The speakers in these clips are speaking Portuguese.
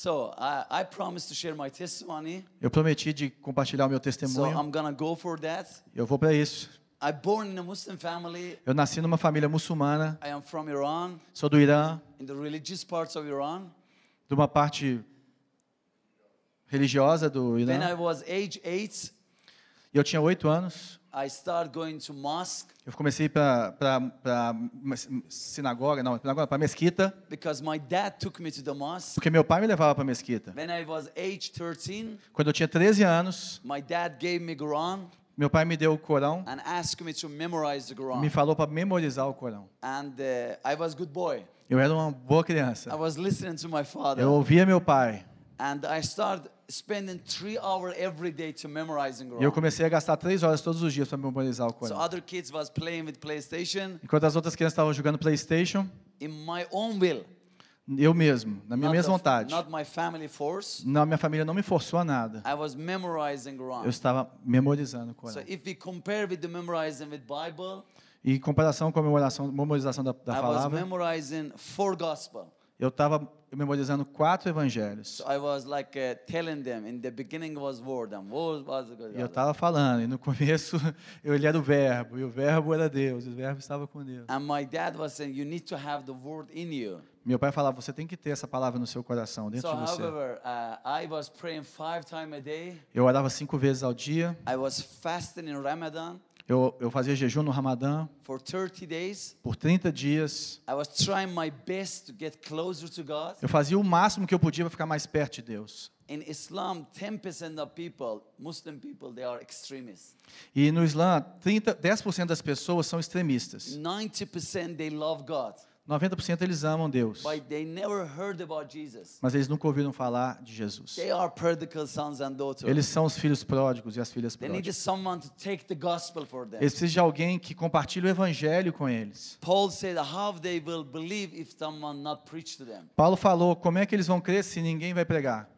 So I, I promised to share my testimony. Eu prometi de compartilhar o meu So testemunho. I'm gonna go for that. Eu vou para isso. I born in a Muslim family. Eu nasci numa família muçulmana, I am from Iran, sou do Irã, in the religious parts of Iran. de uma parte religiosa do When I Irã. was age eight, E eu tinha oito anos. I started going to mosque Eu comecei para sinagoga, não, para mesquita, because my dad took me to the mosque. porque meu pai me levava para mesquita. When I was age 13, Quando eu tinha 13 anos, my dad gave me Quran meu pai me deu o Corão and asked me to memorize the e me Quran. falou para memorizar o Corão. And uh, I was good boy. Eu era uma boa I criança. was listening to my father. Eu ouvia meu pai. And I started spending three hours every day to memorizing E eu comecei a gastar três horas todos os dias para memorizar o So Corão. other kids was playing with PlayStation. Enquanto as outras crianças estavam jogando PlayStation, In my own will. eu mesmo, na minha mesma vontade. Not my family force. Não, minha família não me forçou a nada. I was memorizing Quran. Eu estava memorizando o So Corão. if we compare with the memorizing with Bible, E em comparação com a memorização, memorização da, da I was palavra, memorizing four gospel. eu estava memorizando quatro evangelhos. So I was like uh, telling them in the beginning was word and word was E eu estava falando, e no começo eu ele era o verbo, e o verbo era Deus, e o verbo estava com Deus. and my dad was saying you need to have the word in you. Meu pai falava, você tem que ter essa palavra no seu coração, dentro So de você. however, uh, I was praying five times a day. Eu orava cinco vezes ao dia, I was fasting in Ramadan eu, eu fazia jejum no Ramadã for 30 days. por 30 dias. I was trying my best to get closer to God. Eu fazia o máximo que eu podia para ficar mais perto de Deus. In Islam, 10% of people, Muslim people, they are extremists. E no Islã, 30, 10% das pessoas são extremistas. 90% they love God, 90% eles amam Deus, but they never heard about Jesus. mas eles nunca ouviram falar de Jesus. They are prodigal sons and daughters. Eles são os filhos pródigos e as filhas pródigas. Eles precisam de alguém que compartilhe o evangelho com eles. Paul said, How they will believe if someone not preach to them? Paulo falou, como é que eles vão crer se ninguém vai pregar?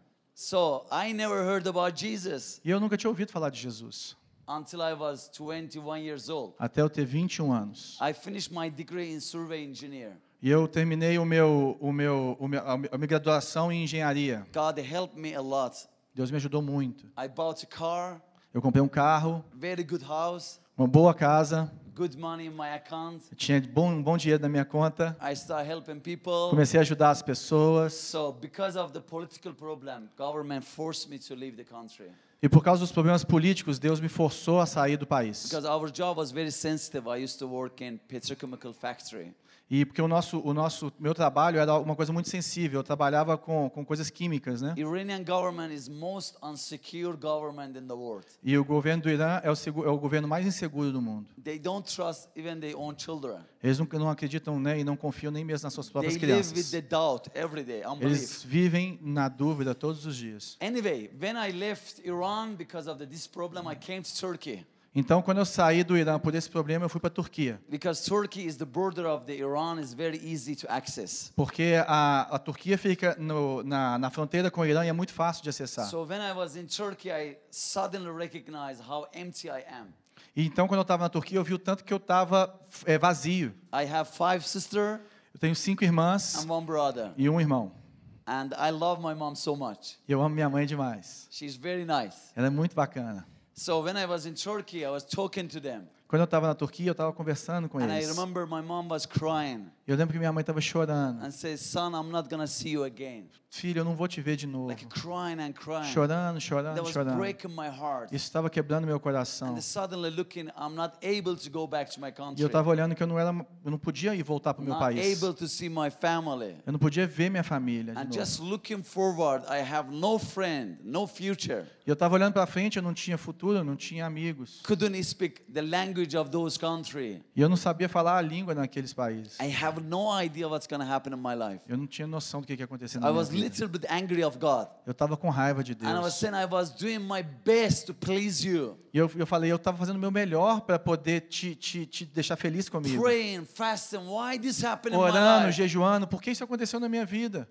E eu nunca tinha ouvido falar de Jesus, until I was 21 years old. até eu ter 21 anos. I finished my degree in survey engineer. E eu terminei o meu, o meu, o meu, a minha graduação em engenharia. God helped me a lot. Deus me ajudou muito. I bought a car, Eu comprei um carro, very good house, uma boa casa, good money in my account. tinha bom, um bom dinheiro na minha conta. I started helping people. Comecei a ajudar as pessoas. So because of the political problem, government forced me to leave the country. E por causa dos problemas políticos, Deus me forçou a sair do país. Because our job was very sensitive. I used to work in petrochemical factory. E porque o nosso, o nosso, meu trabalho era uma coisa muito sensível. Eu trabalhava com, com coisas químicas, né? Iranian government is most unsecure government in the world. E o governo do Irã é o, é o governo mais inseguro do mundo. They don't trust even their own children. Eles não, não acreditam né, e não confiam nem mesmo nas suas They próprias with crianças. Eles vivem na dúvida todos os dias. Anyway, when I left Iran because of the, this problem, I came to Turkey. Então, quando eu saí do Irã por esse problema, eu fui para a Turquia. Because Turkey is the border of the Iran is very easy to access. Porque a, a Turquia fica no, na, na fronteira com o Irã e é muito fácil de acessar. So when I was in Turkey, I suddenly recognized how empty I am. Então, quando eu estava na Turquia, eu vi o tanto que eu estava é, vazio. I have five sisters Eu tenho cinco irmãs and one brother. e um irmão. And I love my mom so much. Eu amo minha mãe demais. She's very nice. Ela é muito bacana. So when I was in Turkey, I was talking to them. Quando eu estava na Turquia, eu estava conversando com And I eles. remember my mom was crying Eu lembro que minha mãe estava chorando. and said, Son, I'm not going to see you again. Filho, eu não vou te ver de novo. Like crying and crying. Chorando, chorando, was chorando. breaking my heart. Isso estava quebrando meu coração. And suddenly looking, I'm not able to go back to my E country. eu estava olhando que eu não era, eu não podia ir voltar para o meu Not país. able to see my family. Eu não podia ver minha família de And novo. just looking forward, I have no friend, no future. E eu estava olhando para frente, eu não tinha futuro, eu não tinha amigos. Couldn't speak the language of those country. E eu não sabia falar a língua naqueles países. I have no idea what's going to happen in my life. Eu não tinha noção do que ia acontecer I na minha was vida. little bit angry of God. Eu estava com raiva de And I was Deus. saying I was doing my best to please you. E eu, eu falei, eu estava fazendo o meu melhor para poder te, te, te deixar feliz comigo. Praying, fasting, why this happened in my Orando, life? jejuando, por que isso aconteceu na minha vida?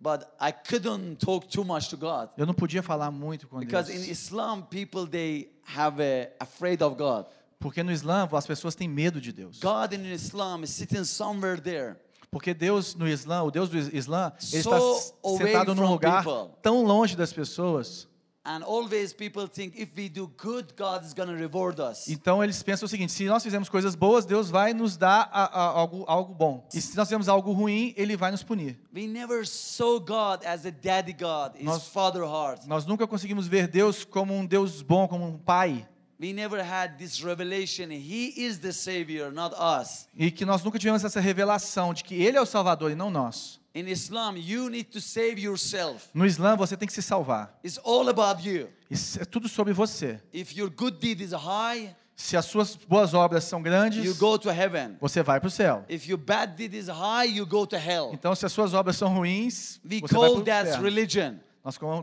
But I couldn't talk too much to God. Eu não podia falar muito com Because in Deus. Islam, people, they have a, afraid of God. Porque no Islã as pessoas têm medo de Deus. God in Islam is sitting somewhere there. Porque Deus no Islã, o Deus do Islã, ele So está sentado num lugar people. tão longe das pessoas. And always people think if we do good, God is going to reward us. Então eles pensam o seguinte: se nós fizermos coisas boas, Deus vai nos dar a- a- algo, algo bom. E se nós fizermos algo ruim, Ele vai nos punir. We never saw God as a daddy God, his Nós- father heart. Nós nunca conseguimos ver Deus como um Deus bom, como um pai. We never had this revelation. He is the Savior, not us. E que nós nunca tivemos essa revelação de que Ele é o Salvador e não nós. In Islam, you need to save yourself. No Islã, você tem que se salvar. It's all about you. Isso é tudo sobre você. If your good deed is high, Se as suas boas obras são grandes, você vai para o céu. If your bad deed is high, you go to hell. Então, se as suas obras são ruins, We você vai para o religion.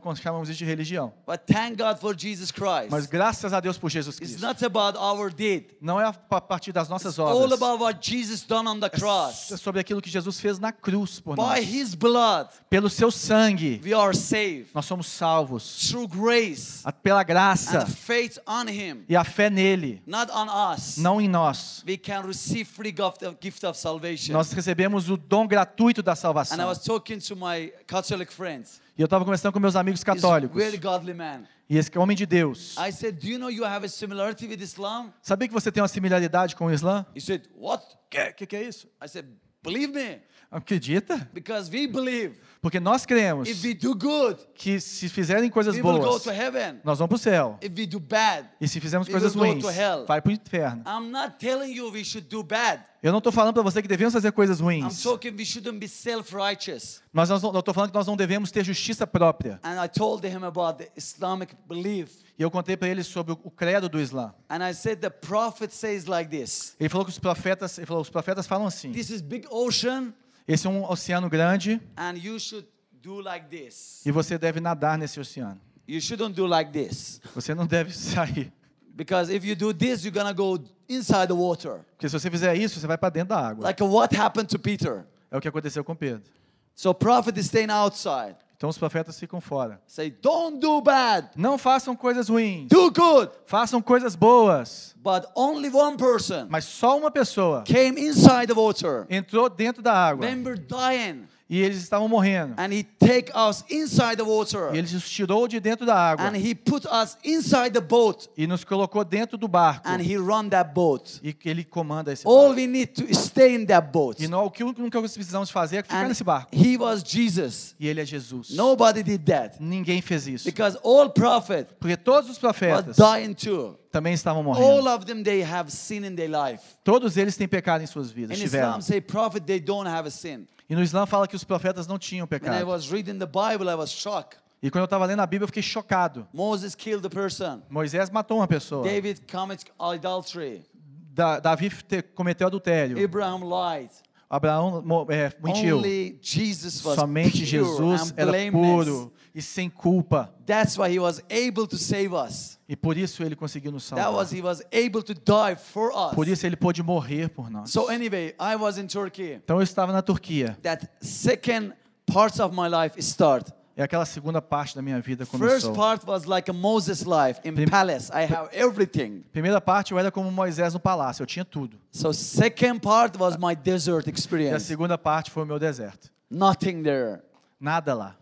Nós chamamos isso de religião. But thank God for Jesus Mas Christ. graças a Deus por Jesus It's Cristo. not about our deed. Não é a pa- partir das nossas It's all obras. about what Jesus done on the É cross. sobre aquilo que Jesus fez na cruz por By nós. his blood, Pelo seu sangue, we are saved. nós somos salvos. Through grace A- Pela graça and faith on him, e a fé nele, not on us. não em nós. We can receive free gift of, gift of salvation. Nós recebemos o dom gratuito da And I salvação. was talking to my Catholic friends. E eu estava conversando com meus amigos católicos. very godly man. E esse homem de Deus. I said, Do you know you have a similarity with Islam? Sabia que você tem uma similaridade com o Islã? Said, What? O que, que, que é isso? I said, Believe me, Acredita? because we believe Porque nós cremos if we do good, que se fizerem coisas we will go boas, to heaven. nós vamos para o céu. If we do bad, E se fizermos we coisas will go ruins, to hell. vai para o inferno. I'm not telling you we should do bad. Eu não estou falando para você que devemos fazer coisas I'm ruins. talking we be self-righteous. Mas eu estou falando que nós não devemos ter justiça própria. And I told him about the Islamic belief. E eu contei para ele sobre o- credo do Islã. And I said the prophet says like this. Ele falou que os profetas, ele falou, os profetas falam assim: This is big ocean esse é um oceano grande and you should do like this. e você deve nadar nesse oceano. You shouldn't do like this. Você não deve sair, Because if you do this, you're to go inside the water. porque se você fizer isso, você vai para dentro da água. Like what happened to Peter. É o que aconteceu com Pedro. So prophet is staying outside. Então os profetas ficam fora. Say, don't do bad. Não façam coisas ruins. Do good. Façam coisas boas. But only one person Mas só uma pessoa came inside the water. entrou dentro da água we're dying. E eles estavam morrendo. And he take us inside the water. E ele nos tirou de dentro da água And he put us inside the boat. e nos colocou dentro do barco. And he run that boat. E ele comanda esse All barco. we need to stay in that boat. E não, o que nós precisamos fazer é ficar And nesse barco. he was Jesus. E ele é Jesus. Nobody did that. Ninguém fez isso. Because all prophet Porque todos os profetas dying too. também estavam All morrendo. of them, they have sin in their life. Todos eles têm pecado em suas vidas. Tiveram. E no Islã fala que os profetas não tinham pecado. was reading the Bible, I was shocked. E quando eu estava lendo a Bíblia, eu fiquei chocado. Moses killed the person. Moisés matou uma pessoa. David commits adultery. Da- Davi te- cometeu adultério. Abraham lied. Abraão é, mentiu. Only Jesus was Somente Jesus era puro e sem culpa. That's why he was able to save us. E por isso ele conseguiu nos That salvar. was he was able to die for Por us. isso ele pôde morrer por nós. So anyway, I was in Turkey. Então eu estava na Turquia. That second parts of my life start. É aquela segunda parte da minha vida First começou. part was like a Moses life in Prim- palace. I have everything. Primeira parte eu era como Moisés no palácio, eu tinha tudo. So second part was my desert E a experience. segunda parte foi o meu deserto. Nothing there. Nada lá.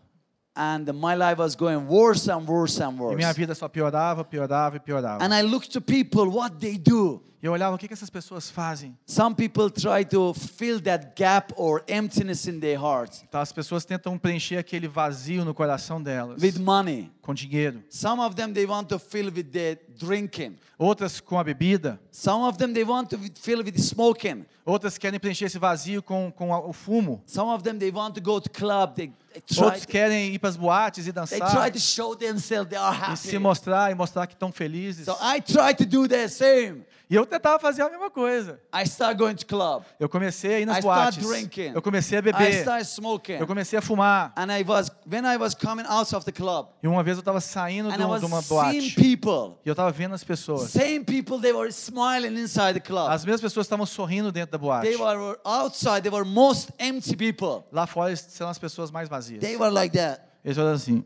And my life was going worse and worse and E minha worse. vida só piorava, piorava e piorava. And I looked to people, what they do. E eu olhava o que, que essas pessoas fazem. Some people try to fill that gap or emptiness in their hearts Então, as pessoas tentam preencher aquele vazio no coração delas with money. com dinheiro. Some of them they want to fill with their drinking. Outras com a bebida. Some of them they want to fill with smoking. Outras querem preencher esse vazio com, com o fumo. Some of them they want to go to club. They, Outros querem ir para as boates e they try dançar. to show themselves they are E se happy. mostrar e mostrar que estão felizes. So I try to do the same. E eu tentava fazer a mesma coisa. I start going to club. Eu comecei a ir I nas start boates. drinking. Eu comecei a I beber. start smoking. Eu comecei a fumar. And I was when I was coming out of the club E uma vez eu estava saindo de I uma, de uma boate. people, E eu estava vendo as pessoas. same people, they were smiling inside the club. As mesmas pessoas estavam sorrindo dentro da boate. They were outside. They were most empty people. Lá fora são as pessoas mais vazias. They were like that. Eles olham assim.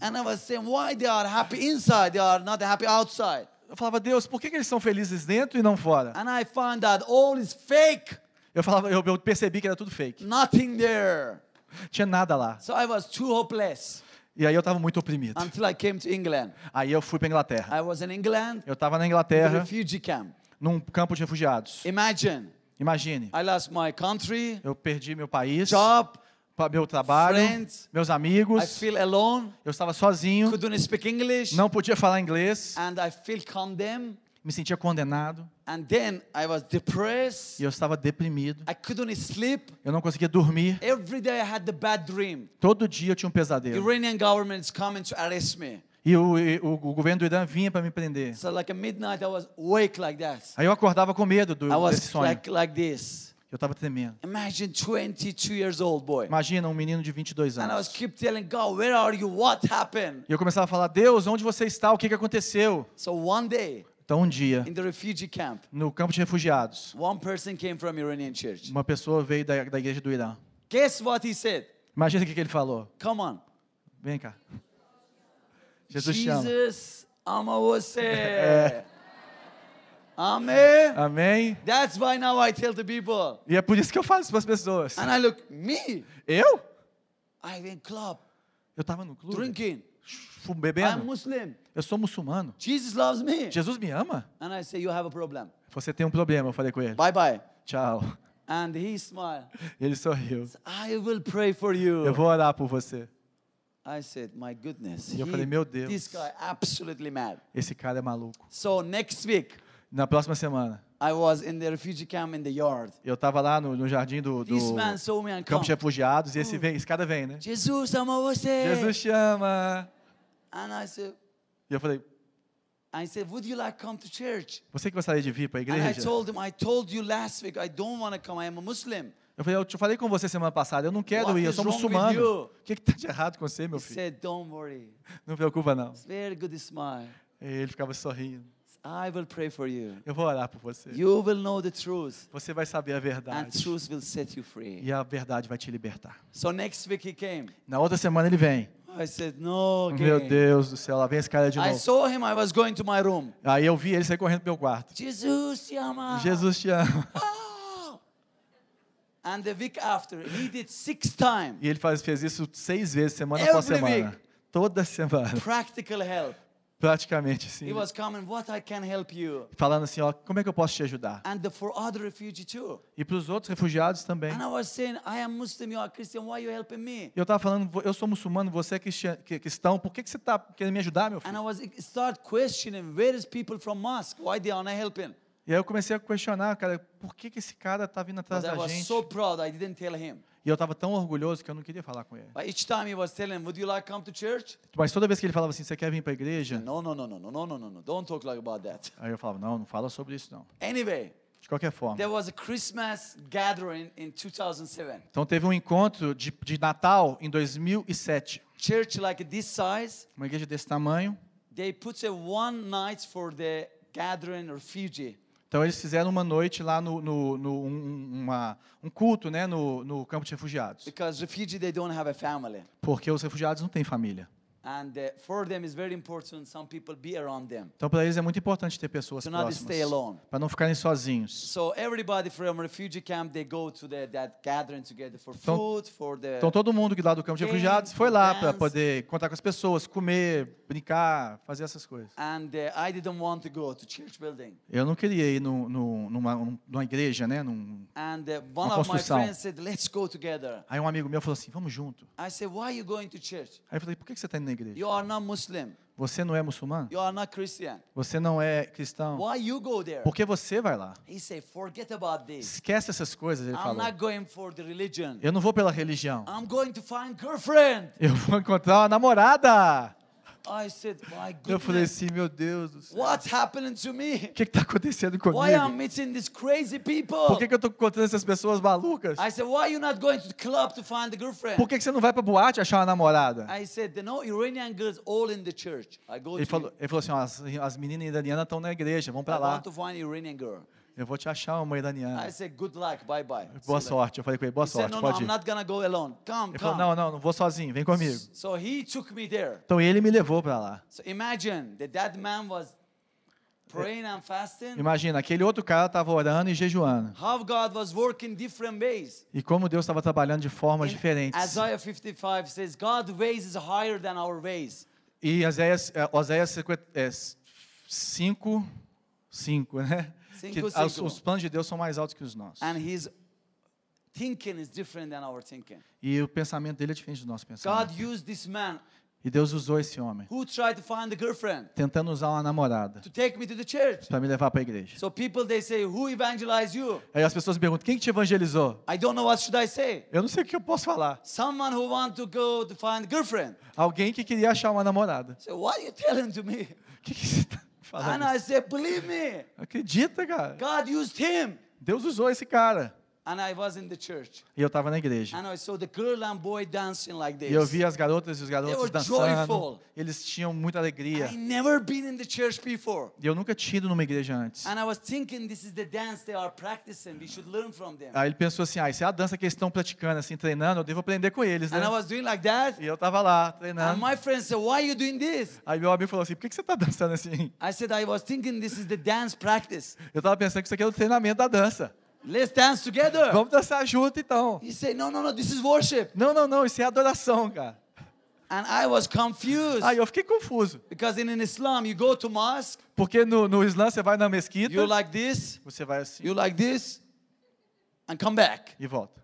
And I was saying, why they are happy inside? They are not happy outside. Eu falava, Deus, por que, que eles são felizes dentro e não fora? And I found that all is fake. Eu falava, eu, eu percebi que era tudo fake. Nothing there. Tinha nada lá. So I was too hopeless E aí eu estava muito oprimido. until I came to England. Aí eu fui para Inglaterra. I was in England, Eu estava na Inglaterra, refugee camp. num campo de refugiados. Imagine, Imagine, I lost my country, eu perdi meu país, job, pa- meu trabalho, friends. meus I amigos. feel alone, Eu estava sozinho, couldn't speak English, não podia falar inglês, and I feel condemned. me sentia condenado And then I was depressed. e eu estava deprimido. I couldn't sleep. Eu não conseguia dormir. Every day I had the bad dream. Todo dia eu tinha um pesadelo. Iranian government is coming to arrest me. E o, o, o governo do Irã vinha para me prender. So like midnight I was awake like that. Aí eu acordava com medo do, I desse was sonho. like like this. Eu estava tremendo. Imagine 22 years old boy. Imagina um menino de 22 And I was anos. keep telling God, where are you? What happened? E eu começava a falar, Deus, onde você está? O que, que aconteceu? So one day Então um dia, in the refugee camp, no campo de refugiados, one person came from Iranian church. uma pessoa veio da, da igreja do Irã. Guess what he said? Imagina o que, que ele falou. Come on. Vem cá. Jesus chama. Jesus, ama você. Amen. Amém? That's why now I tell the people. E é por isso que eu falo isso para as pessoas. And I look, me? Eu? I went club, Eu estava no clube, drinking. fu- I'm bebendo. Muslim. Eu sou muçulmano. Jesus loves me. Jesus me ama? And I say, you have a problem. Você tem um problema, eu falei com ele. Bye bye. Tchau. And he smiled. Ele sorriu. I will pray for you. Eu vou orar por você. I said, my goodness. E eu he- falei, meu Deus. This guy absolutely mad. Esse cara é maluco. So next week, Na próxima semana, I was in the refugee camp in the yard. eu estava lá no, no jardim do, do This man saw me and campo de refugiados e esse, vem, esse cara vem, né? Jesus, ama você. Jesus chama. And I said, E eu falei, I said, would you like come to church? você que gostaria de vir para a And I igreja? told him, I told you last week, I don't want to come. I am a Muslim. Eu falei, eu te falei com você semana passada, eu não quero What ir, eu sou muçulmano. O que está de errado com você, meu He filho? said, don't worry. Não preocupa não. It's very good smile. E ele ficava sorrindo. I will pray for you. Eu vou orar por você. You will know the truth, Você vai saber a and verdade. truth will set you free. E a verdade vai te libertar. So next week he came. Na outra semana ele vem. I said, no, Meu. Deus do céu, lá vem esse cara de I novo. saw him. I was going to my room. Aí eu vi ele sair correndo pro meu quarto. Jesus, te ama. Jesus te ama. Oh. And the week after, he did six times E ele faz, fez isso seis vezes, semana Every após semana. week. Toda semana. practical help. Praticamente, assim. He was coming, what I can help you. Falando assim, ó, como é que eu posso te ajudar? And the, for other refugees too. E para os outros refugiados também. And I was saying, I am Muslim, you are Christian, why are you helping me? Eu estava falando, eu sou muçulmano, você é cristão, por que, que você está querendo me ajudar, meu And filho? I was start questioning, where is people from mosque? Why they are not helping? E aí eu comecei a questionar, cara, por que, que esse cara está vindo atrás But I da was gente? so proud, I didn't tell him. E eu estava tão orgulhoso que eu não queria falar com ele. But each time he was telling, would you like to come to church? Mas toda vez que ele falava assim, você quer vir para a igreja? No, no, no, no, no, no, no, no, no. Don't talk like about that. Aí eu falava, não, não fala sobre isso não. Anyway, De qualquer forma. there was a Christmas gathering in 2007. Então teve um encontro de, de Natal em 2007. Church like this size, Uma igreja desse tamanho. they put a one night for the gathering refugee. Então eles fizeram uma noite lá no, no, no- um, uma, um culto, né, no, no campo de refugiados, Because refugee, they don't have a family. porque os refugiados não têm família. Então para eles é muito importante ter pessoas to próximas. Para não ficarem sozinhos. Então todo mundo que lá do campo de refugiados foi lá para poder contar com as pessoas, comer, brincar, fazer essas coisas. Eu não queria ir no, no, numa, numa igreja, né, num, And, uh, construção. Said, Aí um amigo meu falou assim, vamos junto. I said, Why are you going to church? Aí eu falei, por que você está indo na igreja? You are not Muslim. Você não é muçulmano? You are not Christian. Você não é cristão? Why you go there? Por que você vai lá? He said, forget about this. Esquece essas coisas, ele I'm falou. not going for the religion. Eu não vou pela religião. I'm going to find girlfriend. Eu vou encontrar uma namorada. I said, my Eu falei assim, meu Deus do céu. O que está acontecendo comigo? Por que, que eu estou encontrando essas pessoas malucas? I said, why you not going to the club to find the girlfriend? Por que, que você não vai para boate achar uma namorada? I said, no Iranian girls all in the church. I go Ele to falou, ele falou assim, as, as meninas iranianas estão na igreja, I para lá. want to find Iranian girl. Eu vou te achar uma iraniana. I said, good luck, bye bye. Boa sorte. Eu falei com ele, boa He said, sorte, no, no, pode I'm ir. not gonna go alone. Come, Ele falou, come. não, não, não vou sozinho, vem comigo. So he took me there. Então ele me levou para lá. So imagine that that man was praying and fasting. Imagina, aquele outro cara estava orando e jejuando. How God was working different ways. E como Deus estava trabalhando de formas In diferentes. Isaiah 55 says, God's ways is higher than our ways. E Oséias, é, Oséias 5, 5, né? Que os, os planos de Deus são mais altos que os nossos. And his thinking is different than our thinking. E o pensamento dele é diferente do nosso God pensamento. used this man E Deus usou esse homem, who tried to find a girlfriend tentando usar uma namorada para me levar para a igreja. So people they say, who evangelized you? Aí as pessoas me perguntam: quem que te evangelizou? I don't know what should I say. Eu não sei o que eu posso falar. Someone who want to go to find a girlfriend. Alguém que queria achar uma namorada. So what are you telling to me? O que, que você está And I said, believe me, Acredita, cara. God used him. Deus usou esse cara. And I was in the church. E eu estava na igreja. And I saw the girl and boy dancing like E eu vi as garotas e os garotos dançando. joyful. Eles tinham muita alegria. I never been in the church before. E eu nunca tinha ido numa igreja antes. And I was thinking this is the dance they are practicing. We should learn from them. Aí ele pensou assim, ah, isso é a dança que eles estão praticando, assim, treinando, eu devo aprender com eles, né? And I was doing like that. E eu tava lá, And treinando. my friend said, why are you doing this? Aí meu amigo falou assim, por que que você tá dançando assim? I said, I was thinking this is the dance practice. Eu tava pensando que isso aqui é o treinamento da dança. Let's dance together. Vamos dançar junto, então. He said, no, no, no, this is worship. Não, não, não, isso é adoração, cara. And I was confused. Aí eu fiquei confuso. Because in, Islam, you go to mosque, Porque no, no Islã você vai na mesquita, you like this, você vai assim you like this, and come back. e volta.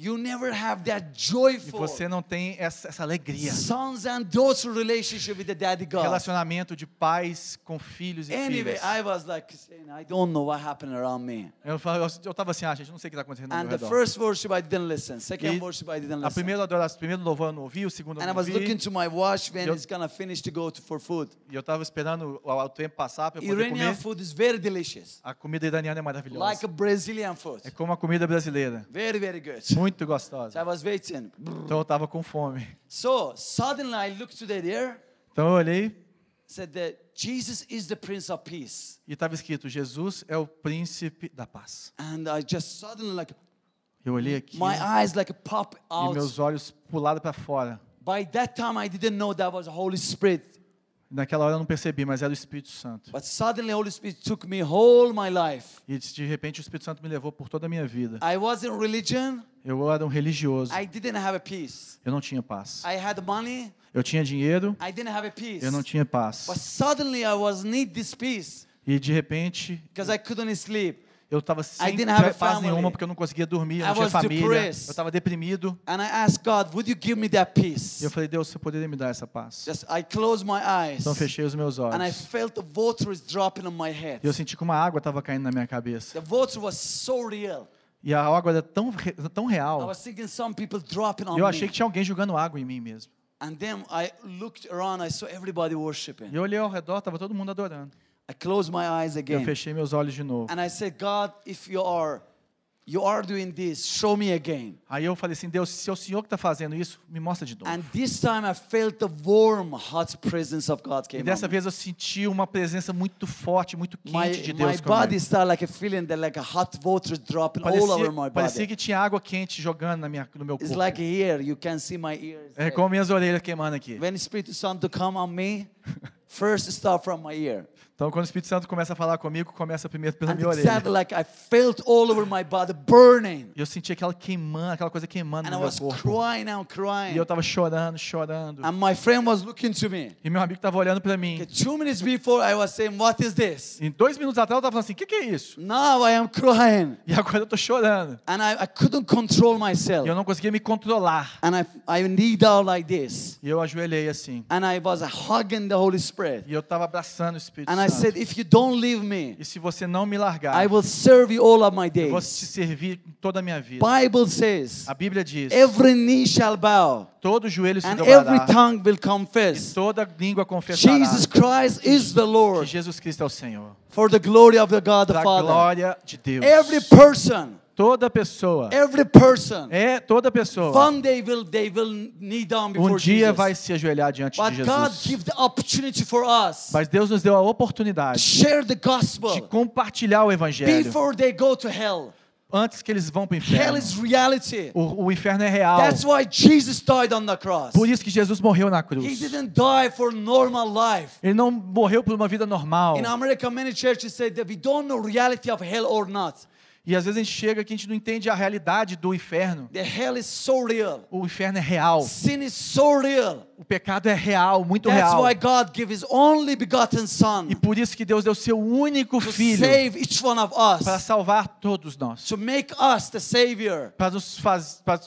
You never have that E joyful você não tem essa, essa alegria. sons and daughters relationship with the daddy God. Relacionamento de pais com filhos e Anyway, filhas. I was like saying, I don't know what happened around me. Eu, eu, eu tava assim, ah, gente, não sei o que está acontecendo no And meu the redor. first worship I didn't listen. Second E worship I didn't A listen. primeira adoração, primeiro louvor eu não ouvi, o segundo eu And I não was looking ouvi. to my watch when Eu- it's gonna finish to go to, for food. E eu estava esperando o, o tempo passar para poder Iranian comer. food is very delicious, A comida iraniana é maravilhosa. like a Brazilian food. É como a comida brasileira. Very, very good. Muito I gostosa. was waiting. Então eu estava com fome. So suddenly I looked to the there, Então eu olhei said that Jesus is the Prince of Peace. e estava escrito: Jesus é o príncipe da paz. And I just suddenly like Eu olhei aqui my eyes like pop e out. meus olhos pularam para fora. By that time I didn't know that was the Holy Spirit. Naquela hora eu não percebi, mas era o Espírito Santo. But suddenly Holy Spirit took me whole my life. E de repente o Espírito Santo me levou por toda a minha vida. I was in religion. Eu era um religioso. I didn't have a peace. Eu não tinha paz. I had money. Eu tinha dinheiro, I didn't have a peace. eu não tinha paz. But suddenly I was need this peace E de repente because I couldn't sleep. eu estava sem didn't have a paz nenhuma porque eu não conseguia dormir, eu I não tinha was família, eu estava deprimido. And I asked God, would you give me that E eu falei, Deus, você poderia me dar essa paz? Just I closed my eyes. Então fechei os meus And I olhos. felt the water is dropping on my head. E eu senti que uma água estava caindo na minha cabeça. The water was so real. E a água era tão, tão I real. was thinking some people dropping on E eu achei que tinha alguém jogando água em mim mesmo. And then I looked around, I saw everybody worshiping. E eu olhei ao redor, estava todo mundo adorando. I closed my eyes E eu again. fechei meus olhos de novo. And I said, God, if you are you are doing this, show me again. Aí eu falei assim, Deus, se é o Senhor que está fazendo isso, me mostra de novo. And this time I felt the warm, hot presence of God E came dessa on me. vez eu senti uma presença muito forte, muito My, quente de my Deus body comigo. started like a feeling that like a hot water dropping all over my Parecia, parecia body. que tinha água quente jogando na minha, no meu It's corpo. like here, you can see my ears. É como minhas orelhas queimando aqui. When Spirit Santo come on me, first start from my ear. Então, quando o Espírito Santo começa a falar comigo, começa primeiro pela And minha orelha. like I felt all over my body burning. E eu senti aquela queimando, aquela coisa queimando And no I meu was corpo. crying out, E crying. eu tava chorando, chorando. And my friend was looking to me. E meu amigo tava olhando para mim. Okay, two minutes before I was saying, What is this? E dois minutos atrás eu tava falando assim, o que, que é isso? Now I am crying. E agora eu tô chorando. And I, I couldn't control E myself. eu não conseguia me controlar. And I, I kneed down like this. E eu ajoelhei assim. And I was hugging the Holy Spirit. E eu tava abraçando o Espírito And I said, If you don't leave me, E se você não me largar, I will serve you all of my eu vou te days. servir toda a minha vida. Bible says, A Bíblia diz, every knee shall bow todo joelho se and dobrará every tongue will e confess toda língua confessará Jesus Christ is the que Lord Jesus Cristo é o Senhor. for the glory of the God the Father. glória de Deus. Every person, Toda pessoa, every person, é toda pessoa, one day will they will kneel down before um dia Jesus. vai se ajoelhar diante But de God Jesus. give the opportunity for us Mas Deus nos deu a oportunidade share the de gospel compartilhar o Evangelho before they go to hell. antes que eles vão para o Hell inferno. O, o inferno é real. That's why Jesus died on the cross. Por isso que Jesus morreu na He cruz. didn't die for normal life. Ele não morreu por uma vida normal. In America, many churches say that we don't know reality of hell or not. E às vezes a gente chega que a gente não entende a realidade do inferno. The hell is so real. O inferno é real. Sin is so real. O pecado é real, muito That's real. why God gave His only begotten Son E por isso que Deus deu seu único to filho save each one of para us, salvar todos nós, to make us the Savior, para nos, faz, para,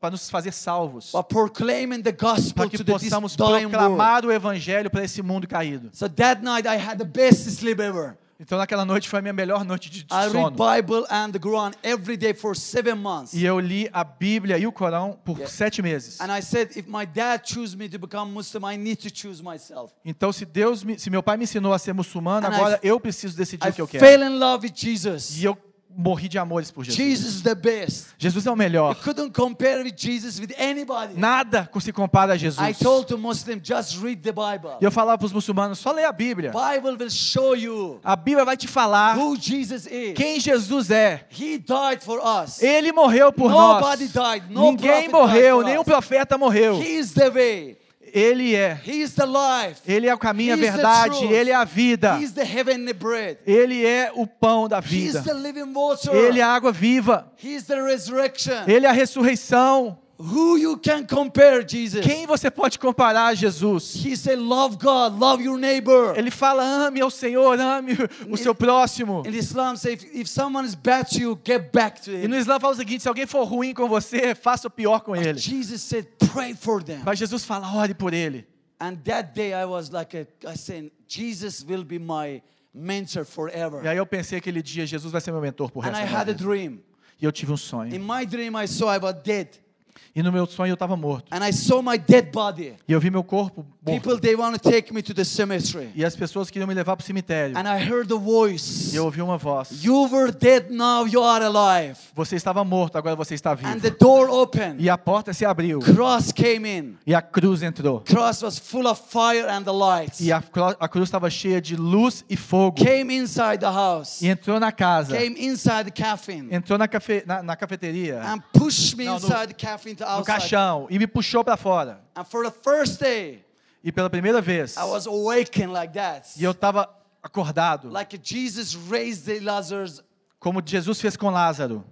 para nos fazer salvos, para que possamos proclamar o evangelho para esse mundo caído. So that night I had the best sleep ever. Então naquela noite foi a minha melhor noite de, I read sono. Bible and the Quran every day for seven months. E eu li a Bíblia e o Corão por Yeah. sete meses. And I said, if my dad choose me to become Muslim, I need to choose myself. Então se Deus, me- se meu pai me ensinou a ser muçulmano, And I- agora eu preciso decidir I o que eu quero. fell in love with Jesus. E eu morri de amores por Jesus. Jesus the best. Jesus é o You melhor. couldn't compare with Jesus with anybody. Nada se compara a Jesus. I told to Muslim, just read the Bible. E eu falava para os muçulmanos, só lê a Bíblia. Bible will show you A Bíblia vai te falar who Jesus is. quem Jesus é. He died for us. Ele morreu por Nobody nós. died. No Ninguém morreu, nenhum profeta morreu. He is the way. Ele é. He is the life. Ele é o caminho, a verdade, ele é a vida. He is the heavenly bread. Ele é o pão da He vida. is the living water. Ele é a água viva. He is the resurrection. Ele é a ressurreição. Who you can compare Jesus? Quem você pode comparar a Jesus? He said, love God, love your neighbor. Ele fala: ame ao Senhor, ame o seu próximo. In Islam, say if, if someone is bad to you, get back to E him. no Islã fala o seguinte: se alguém for ruim com você, faça o pior com ele. Jesus said, pray for them. Mas Jesus fala: ore por ele. And that day I was like, a, I said, Jesus will be my mentor forever. E aí eu pensei aquele dia: Jesus vai ser meu mentor por And resto I da minha had a dream. E eu tive um sonho. In my dream, I saw I was dead. E no meu sonho eu estava morto. And I saw my dead body. E eu vi meu corpo morto. People, they want to take me to the cemetery. E as pessoas queriam me levar para o cemitério. And I heard the voice. E eu ouvi uma voz. You were dead, now you are alive. Você estava morto, agora você está And vivo. the door opened. E a porta se abriu. Cross came in. E a cruz entrou. Cross was full of fire and the lights. E a, a cruz estava cheia de luz e fogo. Came inside the house. E entrou na casa. Came inside the caffeine. Entrou na, cafe, na, na cafeteria. And pushed me No, no. inside the caffeine to No caixão. E me puxou para fora. And for the first day, E pela primeira vez. I was awakened like that. E eu estava acordado. Like Jesus raised the Lazarus Como Jesus fez com Lázaro.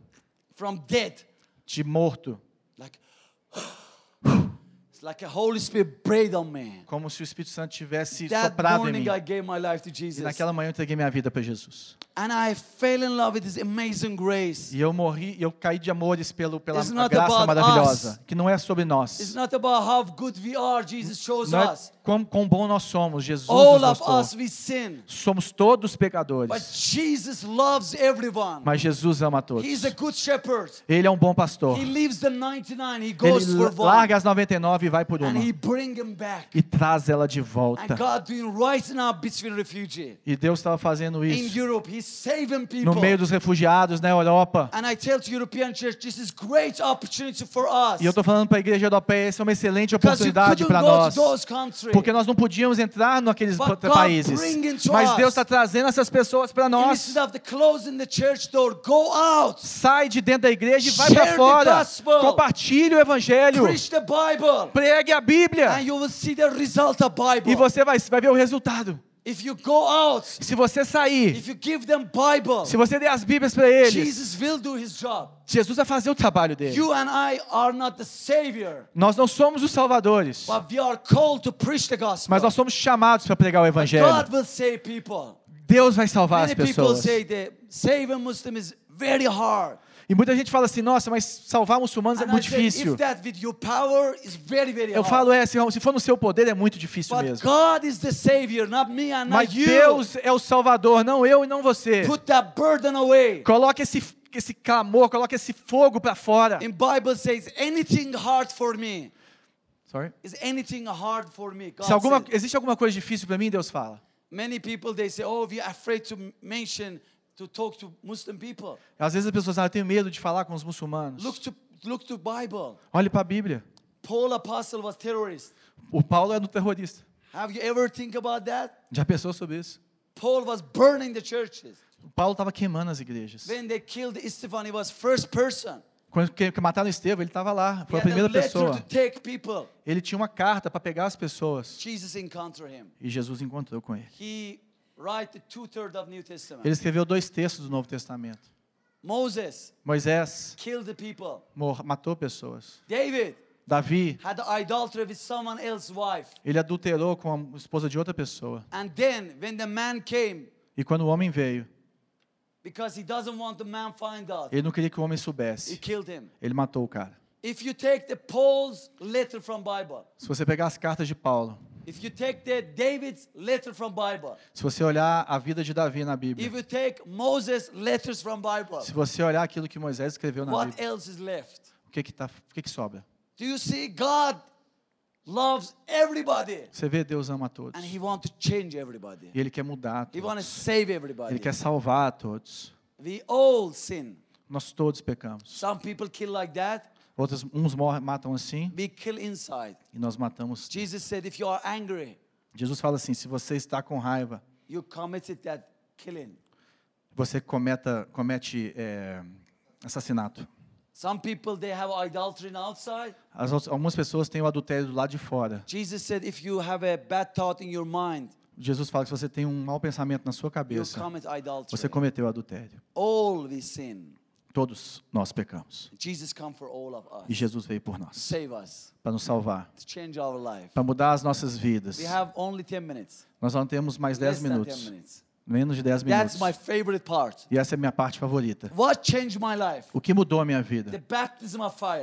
from dead. De morto. Like, like a Holy Spirit breathed on me. Como se o Espírito Santo tivesse That soprado em mim. morning I gave my life to E Jesus. naquela manhã eu entreguei minha vida para Jesus. And I fell in love with His amazing grace. E eu morri, eu caí de amores pelo, pela It's not graça about maravilhosa. us. Que não é sobre It's nós. not about how good we are, Jesus shows Não é us. Quão, quão bom nós somos. Jesus All nos mostrou. us, we sin. Somos todos But pecadores. Jesus loves everyone. Mas Jesus ama todos. He's a good shepherd. Ele é um bom pastor. He leaves the 99, he goes Ele for one. larga as 99 e vai por And uma. he bring him back. E traz ela de And volta. God doing right now between refugee. E Deus estava fazendo In isso Europe, he's saving people. no meio dos refugiados na Europa. And I tell to European church, this is great opportunity for us. E eu estou falando para a igreja europeia, essa é uma excelente oportunidade para nós. Porque nós não podíamos entrar naqueles países. Mas us. Deus está trazendo essas pessoas para nós. Sai de dentro da igreja e vai para fora. Compartilhe o evangelho. Pregue a Bíblia. E você vai, vai ver o resultado. If you go out, Se você sair, if you give them Bible, se você der as Bíblias para eles, Jesus will do his job. Jesus vai fazer o trabalho dele. You and I are not the savior, Nós não somos os salvadores, but we are called to preach the gospel. mas nós somos chamados para pregar o evangelho. God will save people. Deus vai salvar as Many people pessoas. say that saving Muslim is very hard. E muita gente fala assim: nossa, mas salvar muçulmanos é And muito difícil. power very, very Eu falo, é, se se for no seu poder, é muito difícil But mesmo. Savior, me Mas. Deus é o Salvador, não eu e não você. Coloque esse, esse clamor, coloque esse fogo para fora. In Bible says, anything hard for me. Sorry. Is anything hard for me? God Se alguma, existe alguma coisa difícil para mim, Deus fala. Many people they say, oh, we are afraid to mention to talk to Muslim people. Às vezes as pessoas falam, eu tenho medo de falar com os muçulmanos. Look to look to Bible. Olhe para a Bíblia. Paul apostle was terrorist. O Paulo é do terrorista. Have you ever think about that? Já pensou sobre isso? Paul was burning the churches. Paulo estava queimando as igrejas. When they killed Stephen, he was first person. Quando que, que mataram Estevão, ele estava lá, foi a primeira pessoa. Ele tinha uma carta para pegar as pessoas e Jesus encontrou com ele. He write the two-thirds of New Testament. Ele escreveu dois textos do Novo Testamento. Moses Moisés killed the people. mor- matou pessoas. David Davi, had idolatry with someone else's wife. ele adulterou com a esposa de outra pessoa. And then when the man came, E quando o homem veio, because he doesn't want the man find out, ele não queria que o homem he soubesse. killed him. Ele matou o cara. If you take the Paul's letter from Bible, Se você pegar as cartas de Paulo, if you take the David's letter from Bible, se você olhar a vida de Davi na if Bíblia, you take Moses' letters from Bible, se você olhar aquilo que Moisés escreveu na what Bíblia, else is left? o que que, tá, o que que sobra? Do you see God loves everybody Você vê, Deus ama todos. and he wants to change everybody. E Ele quer mudar a He todos. to save Ele everybody. quer salvar todos. We all sin. Nós todos pecamos. Some people kill like that. Outros, uns matam assim We kill inside. e nós matamos. Jesus said, if you are angry, Jesus fala assim: se você está com raiva, you committed that killing. você cometa, comete é, assassinato. Some people they have idolatry outside. As algumas pessoas têm o adultério do lado de fora. Jesus said, if you have a bad thought in your mind, Jesus fala que se você tem um mau pensamento na sua cabeça, você cometeu adultério. All we sin. Todos nós pecamos. E us. Jesus veio por nós para nos salvar, para mudar as nossas vidas. We have only 10 minutes. Nós não temos mais 10 Less than 10 minutos, menos de 10 That's minutos. E essa é a minha parte favorita. O que mudou a minha vida?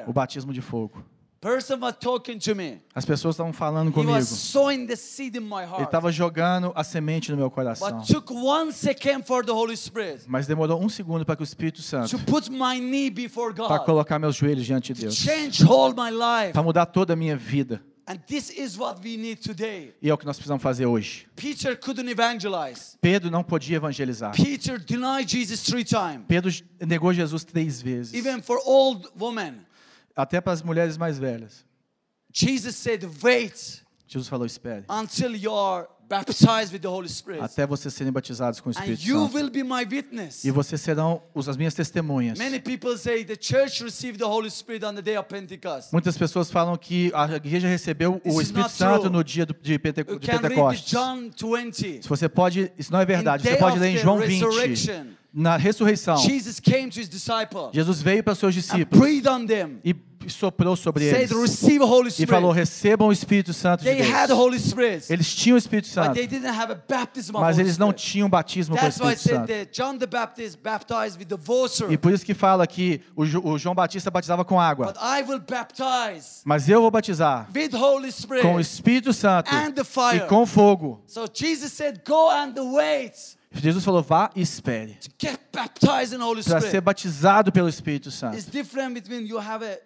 O batismo de fogo. Person was talking to me. As pessoas estavam falando He comigo. was sowing the seed in my Ele estava jogando a semente no meu coração. But took one second for the Holy Spirit Mas demorou um segundo para que o Espírito Santo, to put my knee before para God. colocar meus joelhos diante de To Deus, change all my life. para mudar toda a minha vida. And this is what we need today. E é o que nós precisamos fazer hoje. Peter couldn't evangelize. Pedro não podia evangelizar. Peter denied Jesus three times. Pedro negou Jesus três vezes. Even for old women. Até para as mulheres mais velhas. Jesus said, wait Jesus falou: espere. until you are baptized with the Holy Spirit. Até vocês serem batizados com o And Espírito you Santo. will be my witness. E vocês serão as minhas testemunhas. Many people say the church received the Holy Spirit on the day of Pentecost. Muitas pessoas falam que a igreja recebeu This o Espírito Santo no dia do- de, Pente, Pentecostes. John 20. Se você pode, isso não é verdade. In Você pode ler em João 20. Na ressurreição, Jesus came to his disciples Jesus veio para os seus discípulos breathed on them. e soprou sobre eles e falou: recebam o Espírito Santo de They had the Deus. Holy Spirit, Eles tinham o Espírito Santo, they didn't have a baptism of mas eles não tinham batismo com o That's why it Espírito said Santo. that John the Baptist baptized with the water, E por isso que fala que o, Jo- o João Batista batizava com água. but I will baptize Mas eu vou batizar com o. Espírito Santo And the e com fogo. So Jesus said, go and wait Jesus falou: vá e espere para ser batizado pelo Espírito Santo. It's different between you have a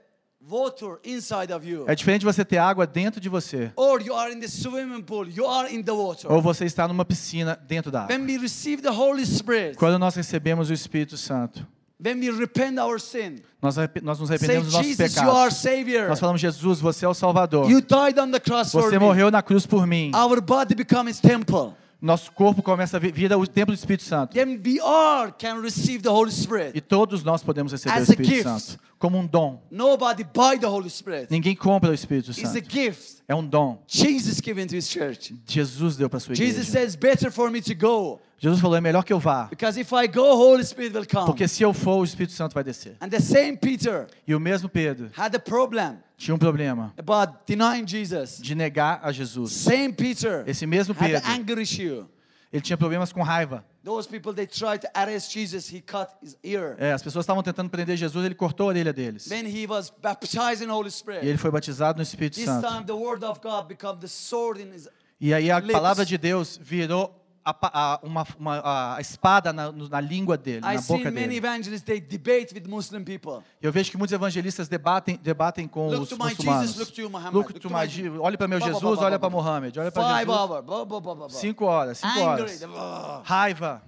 water inside of you É diferente você ter água dentro de você or you are in the swimming pool, you are in the water. ou você está numa piscina dentro da água. When we receive the Holy Spirit, Quando nós recebemos o Espírito Santo, when we repent our sin, nós, nós nos say, arrependemos dos nossos Jesus, you are pecados. Savior. Nós falamos, Jesus, você é o Salvador. You died on the cross for Você me. morreu na cruz por mim. Our body becomes temple. Nosso corpo começa a vi- vir o templo do Espírito Santo. Then we all can receive the Holy Spirit. E todos nós podemos receber As o Espírito. Santo como um dom. Nobody buy the Holy Spirit. Ninguém compra o Espírito It's a Santo. gift. É um dom. Jesus given to his church. Jesus deu para sua Jesus igreja. says, better for me to go. Jesus falou, é melhor que eu vá. Because if I go, Holy Spirit will come. Porque se eu for, o Espírito Santo vai descer. And the same Peter E o mesmo Pedro had a problem tinha um problema about denying Jesus. de negar a Jesus. Same Peter Esse mesmo had Pedro, anger issue. ele tinha problemas com raiva. Those people they tried to arrest Jesus, he cut his ear. É, as pessoas estavam tentando prender Jesus, ele cortou a orelha deles. When he was baptized in Holy E Spirit, ele foi batizado no Espírito this Santo. time the word of God became the sword in his E aí a lips. palavra de Deus virou a, a- uma, uma- a- espada na, na língua dele, I na boca many dele. evangelists they debate with Muslim people. Eu vejo que muitos evangelistas debatem, debatem com Look os muçulmanos. Jesus, Olha para meu Jesus, olha para. Mohammed, olha para Jesus. hours, blah, blah, blah, blah, blah. Cinco horas, cinco Angry. horas. Raiva.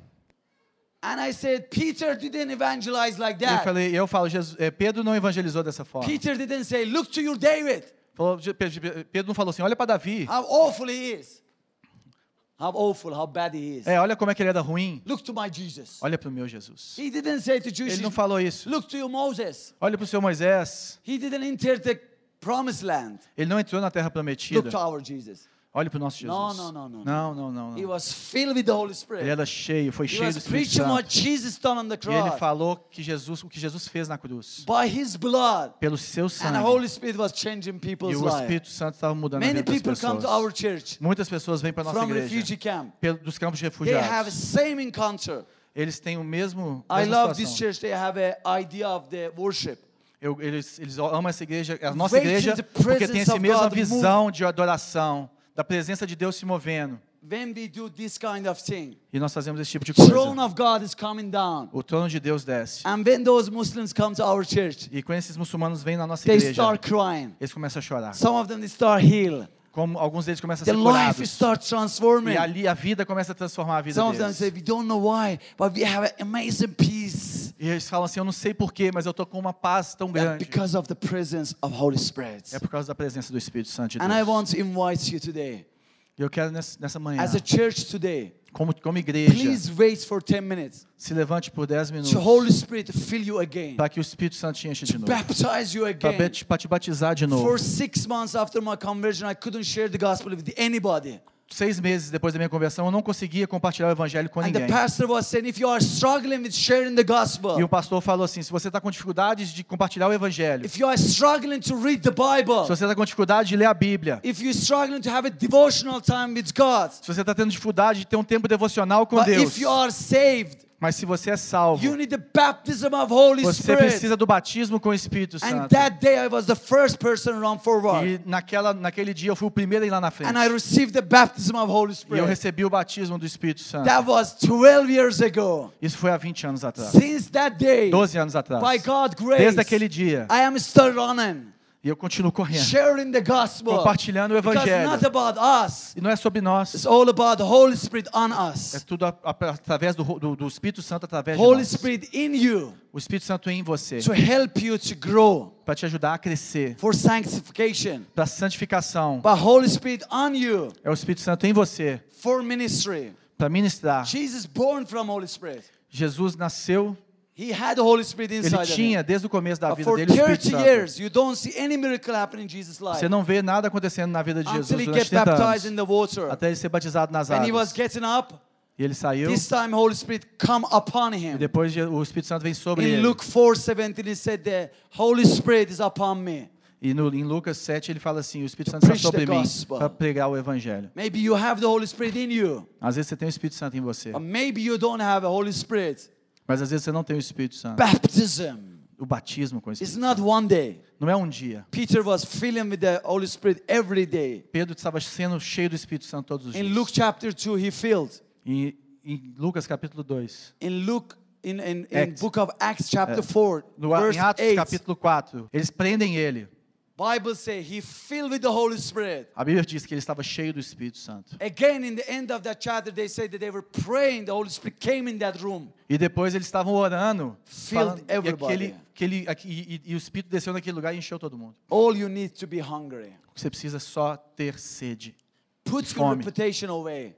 And I said, Peter didn't evangelize like Eu that. falei, eu falo, Jesus, eh, Pedro não evangelizou dessa forma. Peter didn't say, look to your David, Pedro não falou assim, olha para Davi, how awful he is. How awful, how bad he is. É, olha como é que ele era ruim. Look to my Jesus. Olha para o meu Jesus. He didn't say to Jewish Ele não falou isso. Look to you, Moses. Olha para o seu Moisés. He didn't enter the promised land. Ele não entrou na terra Look prometida. to our Jesus. Olha para o nosso Jesus. Não, não, não, não, Não, não, não, He was filled with the Holy Ele Spirit. era cheio, foi He cheio do Espírito preaching what Santo. Jesus done on the E ele cross. falou que Jesus, o que Jesus fez na cruz. By his blood. Pelo seu And the sangue. Holy Spirit was changing E people's o lives. Espírito Santo estava mudando a Many vida das people come pessoas. to our church Muitas pessoas vêm para nossa from igreja refugee camp. pelo- dos campos de They have refugiados. same encounter. Eles têm o mesmo I love this situação. church. They have an idea of the worship. Eu- eles, eles amam essa igreja, a nossa Wait igreja, porque tem essa mesma God visão de adoração, da presença de Deus se movendo. When we do this kind of thing, E nós fazemos esse tipo de throne coisa. of God is coming down. O trono de Deus desce. And when those Muslims come to our church, E quando esses muçulmanos vêm na nossa they igreja, start crying. eles começam a chorar. Some of them start heal. Como alguns deles começam a The ser life curados. starts transforming. E ali a vida começa a transformar a vida Some of them say, deles. we don't know why, but we have an amazing peace. E eles falam assim, eu não sei porquê, mas eu tô com uma paz tão And grande. because of the presence of Holy Spirit. É por causa da presença do Espírito Santo de And I Deus. want to invite you today, E eu quero nessa, nessa manhã, as a church today, como, como igreja, please wait for 10 minutes se levante por 10 minutos to Holy Spirit fill you again, para que o Espírito Santo te enche de novo. baptize you Para again. pra te batizar de novo. For six months after my conversion, I couldn't share the gospel with anybody. Seis meses depois da minha conversão, eu não conseguia compartilhar o evangelho com ninguém. E o pastor falou assim: se você está com dificuldades de compartilhar o evangelho, if you are struggling to read the se você está com dificuldade de ler a Bíblia, if you're struggling to have a devotional time with God, se você está tendo dificuldade de ter um tempo devocional com Deus, mas se você é salvo, você precisa do batismo com o Espírito And Santo. that day I was the first person to run forward. E naquela, naquele dia eu fui o primeiro a ir lá na frente. And I received the baptism of Holy E eu recebi o batismo do Espírito Santo. That was 12 years ago. Isso foi há 20 anos atrás. Since that day, 12 anos atrás. by God's grace, Desde aquele dia. I am still running, E eu continuo correndo. sharing the gospel. Compartilhando o evangelho. not about us. E não é sobre nós. It's all about the Holy Spirit on É us. tudo a- a- através do, do, do Espírito Santo, através de Holy nós. Spirit in you O Espírito Santo em você. to help you to grow Para te ajudar a crescer. for sanctification. Para santificação. But Holy Spirit on you É o Espírito Santo em você. for ministry. Para ministrar. Jesus born from Holy Spirit. Jesus nasceu. He had the Holy Spirit Ele tinha, desde o começo da vida for dele, o Espírito 30 Santo. years, you don't see any miracle happening in Jesus' life Você não vê nada acontecendo na vida de Jesus durante get 30 baptized in anos. the water. Até ele ser batizado nas When he was águas. getting up, E ele saiu. this time Holy Spirit come upon E him. depois o Espírito Santo vem sobre In ele. Luke 4:17, he said, "The Holy Spirit is upon me." E no, em Lucas 7 ele fala assim: o Espírito Santo está sobre mim para pregar o evangelho. Maybe you have the Holy Spirit in you, Às vezes você tem o Espírito Santo em você, or maybe you don't have a Holy Spirit. Mas às vezes você não tem o Espírito Santo. Baptism O batismo com o Espírito not Santo one day. não é um dia. Peter was filling with the Holy Spirit every day. Pedro estava sendo cheio do Espírito Santo todos os In dias. Luke chapter 2, he filled. E em Lucas capítulo 2, In Luke, in, in, in book of Acts chapter 4, no, verse em Atos 8, capítulo 4, eles prendem ele. Bible say he filled with the Holy Spirit. A Bíblia diz que ele estava cheio do Espírito Santo. Again, in the end of that chapter, they say that they were praying. The Holy Spirit came in that room. E depois eles estavam orando, Filled falando, e, aquele, aquele, aqui- e- e o Espírito desceu naquele lugar e encheu todo mundo. All you need to be hungry. Você precisa só ter sede. Put your reputation away.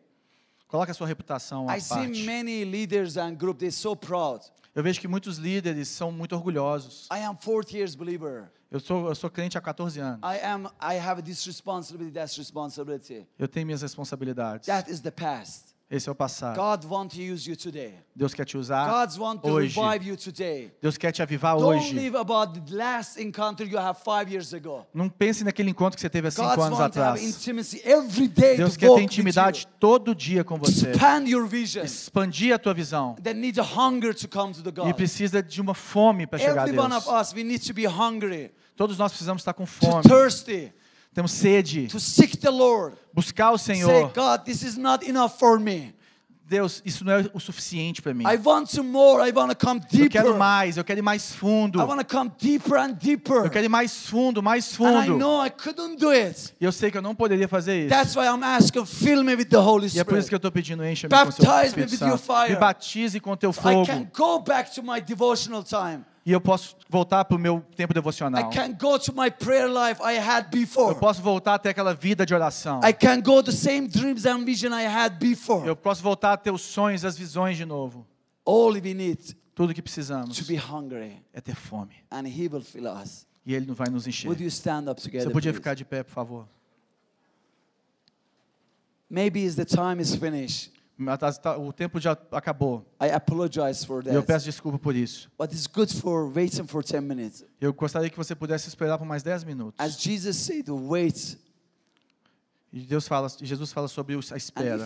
Coloque a sua reputação à I see parte. many leaders and groups, they're so proud. Eu vejo que muitos líderes são muito orgulhosos. I am fourth years believer. Eu sou, eu sou crente há 14 anos. I am I have this responsibility, that's responsibility. Eu tenho minhas responsabilidades. That is the past. Esse é o passado. God wants to use you today. Deus quer te usar hoje. revive you today. Deus quer te avivar Don't hoje. live about the last encounter you have five years ago. Não pense naquele encontro que você teve há cinco anos atrás. Deus quer ter intimidade todo dia com você. Expand your vision. Expandir a tua visão. That needs a hunger to come to the E precisa de uma fome para chegar a Deus. of us, we need to be hungry, Todos nós precisamos estar com fome. Temos sede. to seek the Lord. Buscar o Say, Senhor. God, this is not enough for me. Deus, isso não é o suficiente para mim. I want some more. I want to come Eu deeper. quero mais, eu quero ir mais fundo. I want to come deeper and deeper. Eu quero ir mais fundo, mais fundo. know I couldn't do it. E eu sei que eu não poderia fazer isso. That's why I'm asking, fill me with the Holy E é por isso que Spirit. eu estou pedindo, encha-me com o seu Baptize me Espírito with your Santo. Me fire. batize com teu So I fogo. can go back to my devotional time. E eu posso voltar para o meu tempo I devocional. can go to my prayer life I had Eu posso voltar a ter aquela vida de oração. Eu posso voltar a ter os sonhos, as visões de novo. All we need Tudo que precisamos é ter fome. E Ele não vai nos encher. Você podia ficar de pé, por favor? Maybe the time is finished. Mas tá- O tempo já acabou. I apologize for eu peço desculpa por isso. But it's good for waiting for 10 minutes. Eu gostaria que você pudesse esperar por mais 10 minutos. As Jesus said, wait. E Deus fala, Jesus fala sobre a espera.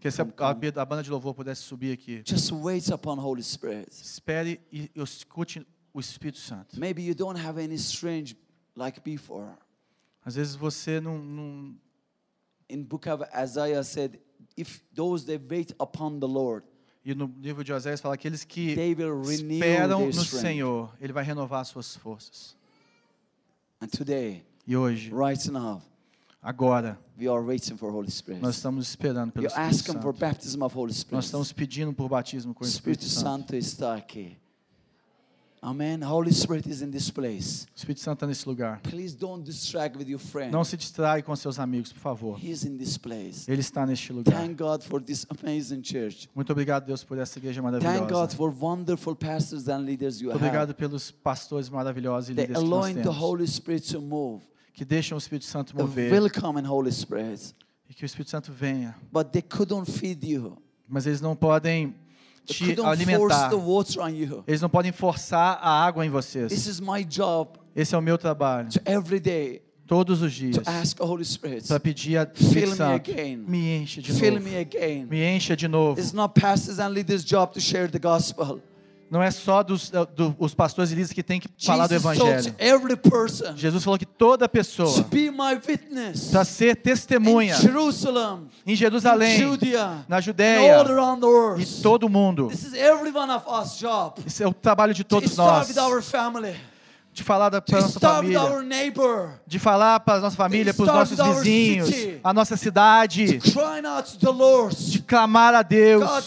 Que se a, banda de louvor pudesse subir aqui. just wait upon Holy Spirit. Espere e e escute o Espírito Santo. Maybe you don't have any strange like before. Às vezes você não, não In book of Isaiah said, if those that wait upon the Lord, e no livro de Oséias fala aqueles que esperam no. Senhor, Ele vai renovar suas forças. And today, E hoje, right now, agora, we are waiting for Holy Spirit. nós estamos esperando pelo Espírito asking for Santo. baptism of Holy Nós Spirit. estamos pedindo por batismo com o Espírito Espírito Santo. Santo está aqui. Amen. Holy Spirit is in this place. O Espírito Santo está nesse lugar. Please don't distract with your friend. Não se distrai com seus amigos, por favor. He's in this place. Ele está neste lugar. Thank God for this amazing church. Muito obrigado, Deus, por essa igreja Thank God maravilhosa. for wonderful pastors and leaders you have. obrigado pelos pastores maravilhosos e líderes que nós allowing the temos. Holy Spirit to move. Que deixam o Espírito Santo mover. Welcome Holy Spirit. E que o Espírito Santo venha. But they couldn't feed you. Mas eles não podem te alimentar. Eles não podem forçar a água em This vocês. is my job Esse é o meu trabalho. Todos os dias. Para pedir a Espírito Santo. Me enche de novo. me encha de novo. Não é só dos do, os pastores e líderes que têm que falar do Jesus Evangelho. every person Jesus falou que toda to pessoa, para ser testemunha in Jerusalem, em in Jerusalém, Judea, na Judéia e todo mundo. Us job. Isso é o trabalho de To todos nós. De falar para to nossa família. neighbor, De falar para a nossa família, para os nossos vizinhos, city. a nossa cidade. Lord. De clamar a Deus. God?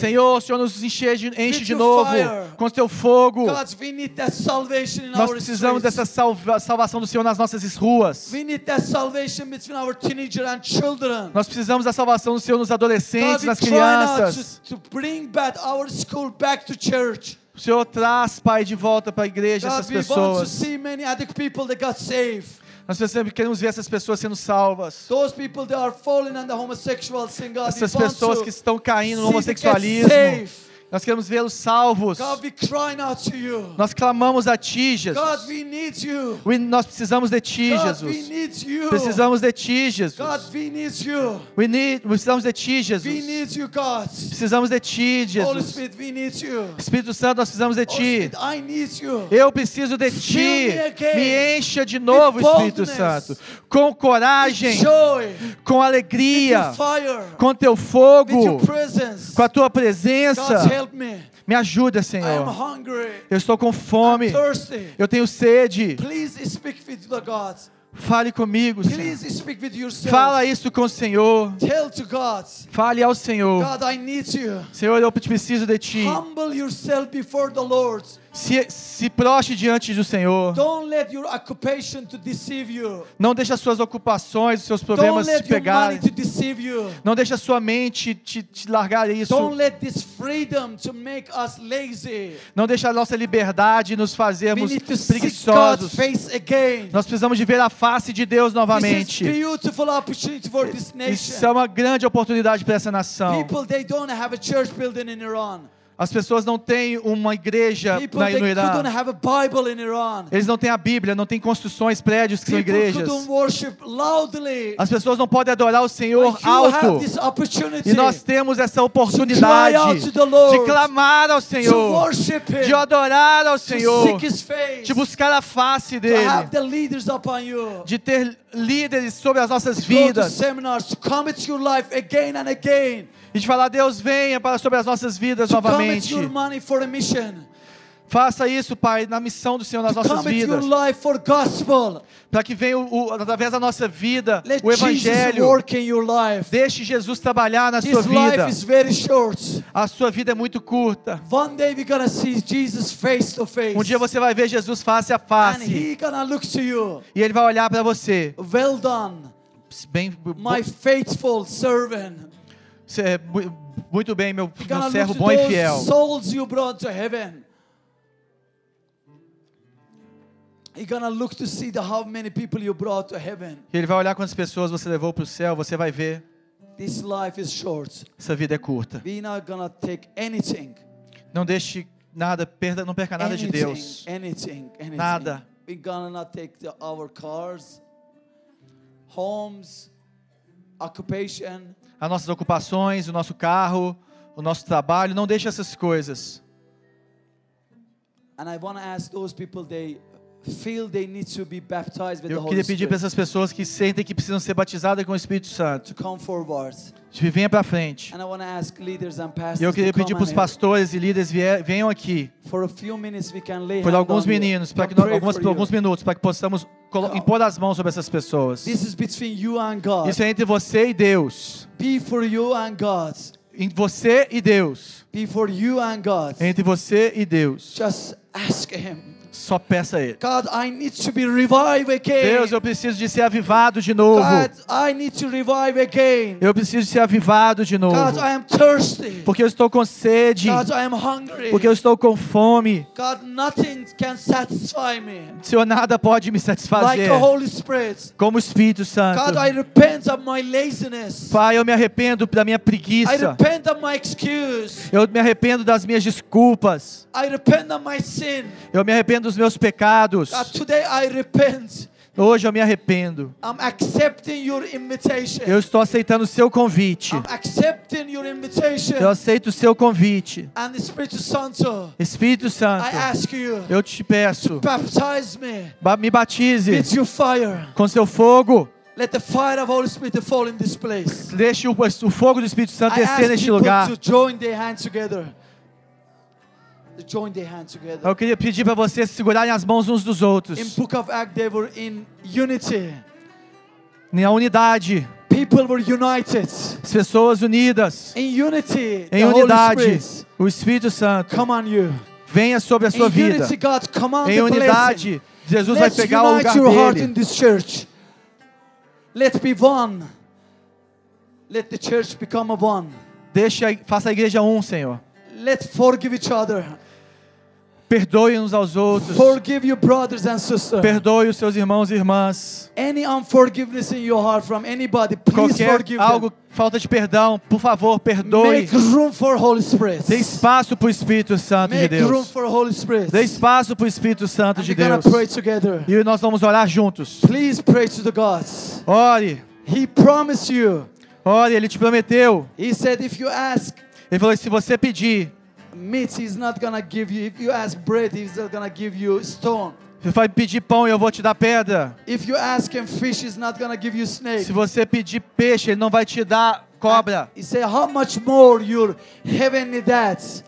Senhor, o Senhor nos enche de, enche de novo fire. com o teu fogo. God, Nós precisamos dessa salva- salvação do Senhor nas nossas ruas. Nós precisamos da salvação do Senhor nos God, adolescentes, we nas crianças. to, to bring back our school back to church. O Senhor traz, Pai, de volta para a igreja essas God, pessoas. Nós queremos ver essas pessoas sendo salvas. Essas pessoas que estão caindo no homossexualismo. Nós queremos vê-los salvos. God. Nós clamamos a Ti, Jesus. God, Nós precisamos de Ti, God, Jesus. Precisamos de Ti, Jesus. need precisamos de Ti, Jesus. you. Precisamos de Ti, Jesus. Spirit. Espírito Santo, nós precisamos de Ti. Spirit. Eu preciso de Ti. me encha de novo, Espírito Santo. Com coragem, Joy. com alegria, fire. com Teu fogo, com a Tua presença. Help me. Me ajuda, Senhor. hungry. Eu estou com fome. Thirsty. Eu tenho sede. Please speak with the God. Fale comigo, Senhor. Please speak with yourself. Fala isso com o Senhor. Tell to God. Fale ao Senhor. God, I need you. Senhor, eu preciso de Ti. Humble yourself before the Lord. Se, se proste diante do Senhor. Don't let your occupation to deceive you. Não deixe as suas ocupações, os seus Don't problemas te let your money pegarem. to deceive you. Não deixe a sua mente te, te largar isso. Don't let this freedom to make us lazy. Não deixe a nossa liberdade nos fazermos preguiçosos. Nós precisamos de ver a face de Deus novamente. beautiful opportunity for this Isso é uma grande oportunidade para essa nação. People they don't have a church building in Iran. As pessoas não têm uma igreja People na, no Irã. Eles não têm a Bíblia, não têm construções, prédios que são People igrejas. worship loudly. As pessoas não podem adorar o Senhor alto. E nós temos essa oportunidade Lord, de clamar ao Senhor, Him, de adorar ao Senhor, face, de buscar a face dele, de ter líderes sobre as nossas vidas seminars, to commit your life again and again. E de falar: Deus, venha para sobre as nossas vidas novamente. Faça isso, Pai, na missão do Senhor nas nossas vidas. Para que venha, o, o- através da nossa vida, Let o Jesus Evangelho. work in your life. Deixe Jesus trabalhar na sua vida. life is very short. A sua vida é muito curta. One day we're gonna see Jesus face to face. Um dia você vai ver Jesus face a and face. he gonna look to you. E ele vai olhar para você. Well done, Bem, my faithful servant. É mu- muito bem, meu, meu servo bom e fiel. souls you brought to heaven. Ele vai olhar quantas pessoas você levou para o céu. Você vai ver. This life is short. Essa vida é curta. We're not gonna take anything. Não deixe nada, perda, não perca nada de anything, Deus. Anything, anything. Nada. We're gonna not take the, our cars, homes, occupation. As nossas ocupações, o nosso carro, o nosso trabalho. Não deixe essas coisas. And I want to ask those people they feel they need to be baptized with the Eu queria pedir para essas pessoas que sentem que precisam ser batizadas com o Espírito Santo. to come forward. Venha para frente. E eu queria pedir para os pastores e líderes venham aqui por alguns meninos, para que you. alguns minutos, para que possamos colo- impor as mãos sobre essas pessoas. This is between you and God. Isso é entre você e Deus. Be for you and God. Em você e Deus. Be for you and God. Entre você e Deus. Just ask Him. Só peça a Ele. God, I need to be revived again. Deus, eu preciso de ser avivado de novo. God, I need to revive again. Eu preciso de ser avivado de novo. God, I am thirsty. Porque eu estou com sede. God, I am hungry. Porque eu estou com fome. God, nothing can satisfy me Senhor, nada pode me like satisfazer. the Holy Spirit. Como o Espírito Santo. God, I repent of my laziness. Pai, eu me arrependo da minha I preguiça. repent of my excuse. Eu me arrependo das minhas desculpas. I repent of my sin. Eu me arrependo dos meus pecados. Hoje eu me arrependo. I'm accepting your invitation. Eu estou aceitando o seu convite. I'm accepting your invitation. Eu aceito o seu convite. And the Spirit Santo, Espírito I Santo, ask you, eu te peço, me ba- me batize com seu fogo. Let the fire of Holy Spirit fall in this place. Deixe o, o fogo do Espírito Santo descer neste lugar. to join their hands together. Eu queria pedir para vocês segurarem as mãos uns dos In outros. Book of Acts, they were in unity. Na unidade. People were united. As pessoas unidas. In unity, Em unidade. O Espírito Santo come on you. venha sobre a In sua vida. unity, God command Em the blessing. unidade, Jesus vai Let's pegar o lugar your heart in this church. Let's be one. Let the church become a one. Deixe, a- faça a igreja um, Senhor. Let's forgive each other. Perdoe uns aos outros. Forgive your brothers and sisters. Perdoe os seus irmãos e irmãs. Any unforgiveness in your heart from anybody, please Qualquer forgive algo, them. falta de perdão, por favor, perdoe. Make room for Holy Spirit. Dê espaço para o Espírito Santo de Make room Deus. for Holy Spirit. Dê espaço para o Espírito Santo And de Deus. pray together. E nós vamos orar juntos. Please pray to the gods. Ore, He promised you. ore, Ele te prometeu. He said, if you ask Ele falou: se você pedir, meat, he's not gonna give you. If you ask bread, he's not gonna give you stone. você vai pedir pão e eu vou te dar pedra. If you ask him fish, he's not gonna give you snake. Se você pedir peixe, Ele não vai te dar cobra. He said, how much more your heavenly dads?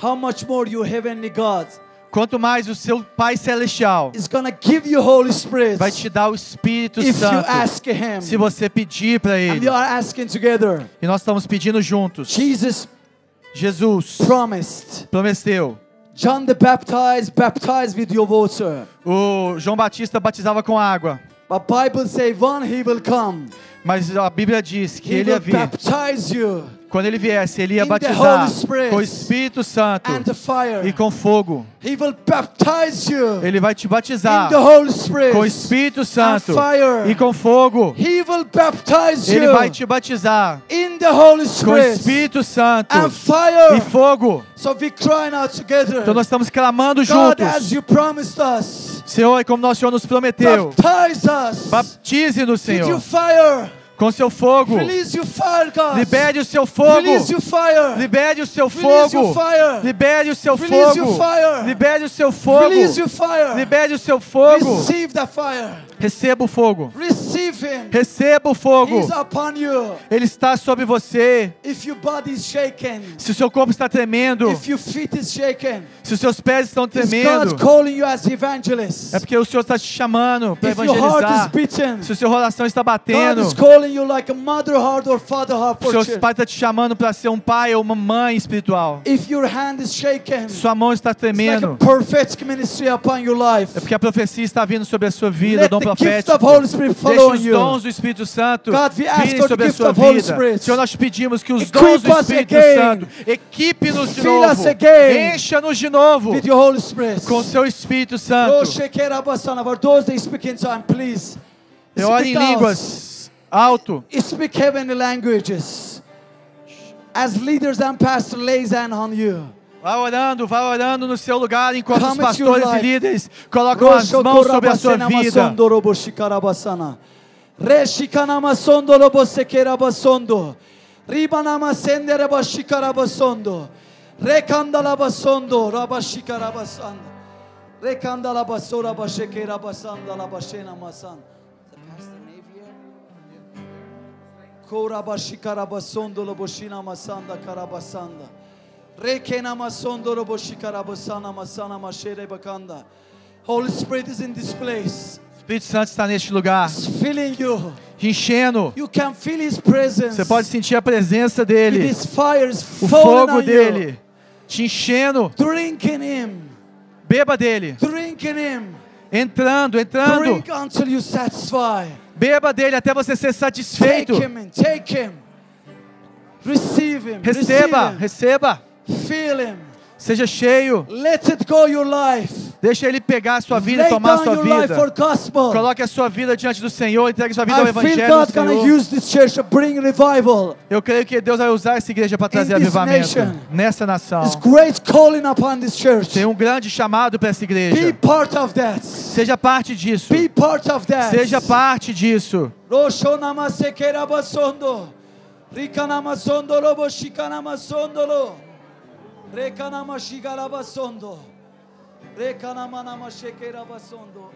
How much more your heavenly God Quanto mais o seu Pai Celestial is gonna give you Holy Spirit vai te dar o Espírito if you Santo. ask him. Se você pedir para And Ele. we are together. E nós estamos pedindo juntos. Jesus Jesus promised. prometeu. John the Baptized baptized with your water. O João Batista batizava com água. But Bible say one he will come. Mas a Bíblia diz que He ele ia will vir. baptize you Quando ele viesse, ele ia batizar com o Espírito Santo e com fogo. Ele vai te batizar com o Espírito Santo e com fogo. Ele vai te batizar com o Espírito Santo e fogo. Então nós estamos clamando juntos. Senhor, como nosso Senhor nos prometeu, baptize-nos, your Senhor. Com seu fogo. Release your fire, God. Libere o seu fogo. Release your fire. Libere o seu fogo. Libere o seu Release your fogo. fire. Libere o seu fogo. Release your fire. Libere o seu fogo. Receive the fire. Receba o fogo. Receba o fogo. Ele está sobre você. Se o seu corpo está tremendo, se os seus pés estão tremendo, é porque o Senhor está te chamando para evangelizar. Se o seu coração está batendo, o children. pai está te chamando para ser um pai ou uma mãe espiritual. Sua mão está tremendo. É porque a profecia está vindo sobre a sua vida, profético. Deixe os dons do Espírito Santo virem sobre a sua vida. Senhor, nós pedimos que os dons do Espírito. Santo equipe-nos de novo. Encha-nos de novo com o seu Espírito Santo. Eu oro em línguas alto. Speak heavenly languages. As leaders and pastors lays hand on you. Vá orando, vá orando no seu lugar enquanto os pastores e líderes colocam as mãos sobre a sua vida. Masondo robo shikara basana. Re shikana masondo robo sekera basondo. Ribana masende reba shikara basondo. Re kandala basondo raba shikara basanda. Re kandala basora bashekera basanda la bashena masan. Is the pastor Nave here? Kora bashikara basondo lo boshina masanda karabasanda. Holy Spirit is in this place. Espírito Santo está neste lugar, you. te enchendo. Você pode sentir a presença dele, o fogo dele, te enchendo. Beba dele, entrando, entrando. Beba dele até você ser satisfeito. Receba, receba. Feel Him. Seja cheio. Let it go your life. Deixa ele pegar a sua vida e tomar a sua vida. gospel. Coloque a sua vida diante do Senhor, entregue sua vida ao I Evangelho God do Senhor. use this church to bring revival. Eu creio que Deus vai usar essa igreja para trazer avivamento nation. nessa nação. It's great calling upon this church. Tem um grande chamado para essa Be igreja. part of that. Seja parte disso. Be part of that. Seja parte disso. Basondo. Rekanama şigaraba sondo. Rekanama nama şekerabasondo.